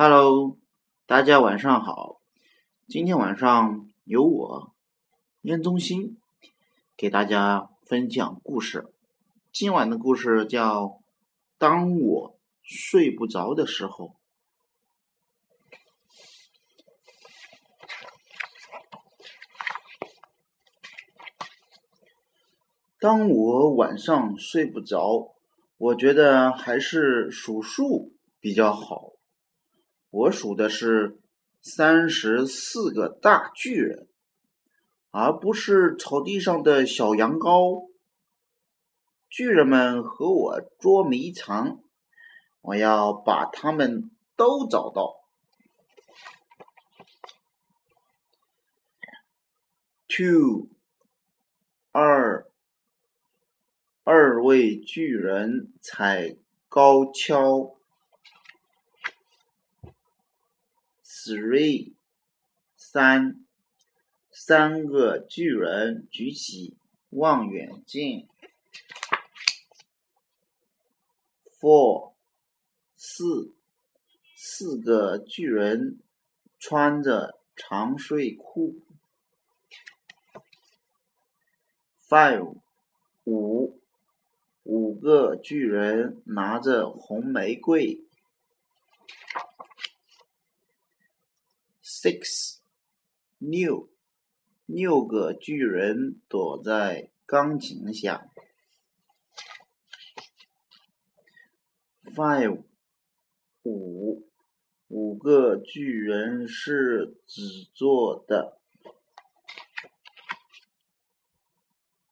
Hello，大家晚上好。今天晚上由我燕中心给大家分享故事。今晚的故事叫《当我睡不着的时候》。当我晚上睡不着，我觉得还是数数比较好。我数的是三十四个大巨人，而不是草地上的小羊羔。巨人们和我捉迷藏，我要把他们都找到。Two，二，二位巨人踩高跷。Three，三，三个巨人举起望远镜。Four，四，四个巨人穿着长睡裤。Five，五，五个巨人拿着红玫瑰。Six，六，六个巨人躲在钢琴下。Five，五，五个巨人是纸做的。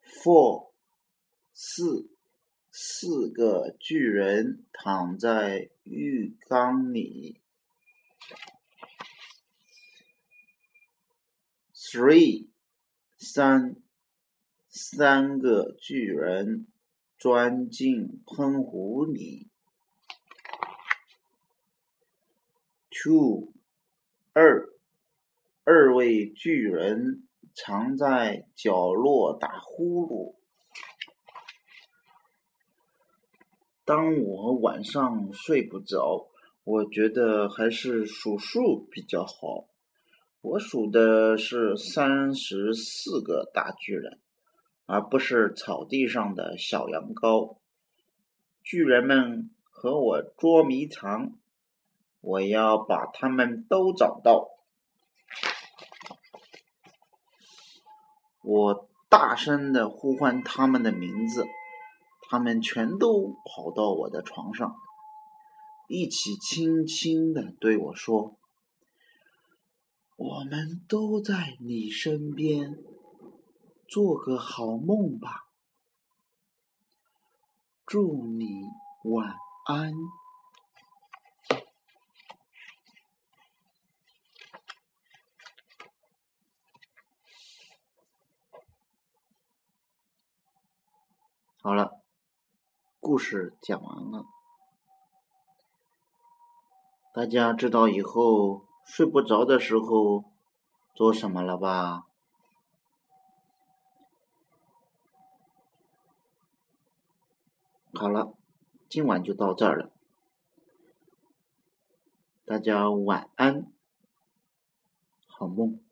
Four，四，四个巨人躺在浴缸里。Three，三，三个巨人钻进喷壶里。Two，二，二位巨人藏在角落打呼噜。当我晚上睡不着，我觉得还是数数比较好。我数的是三十四个大巨人，而不是草地上的小羊羔。巨人们和我捉迷藏，我要把他们都找到。我大声的呼唤他们的名字，他们全都跑到我的床上，一起轻轻的对我说。我们都在你身边，做个好梦吧。祝你晚安。好了，故事讲完了，大家知道以后。睡不着的时候做什么了吧？好了，今晚就到这儿了，大家晚安，好梦。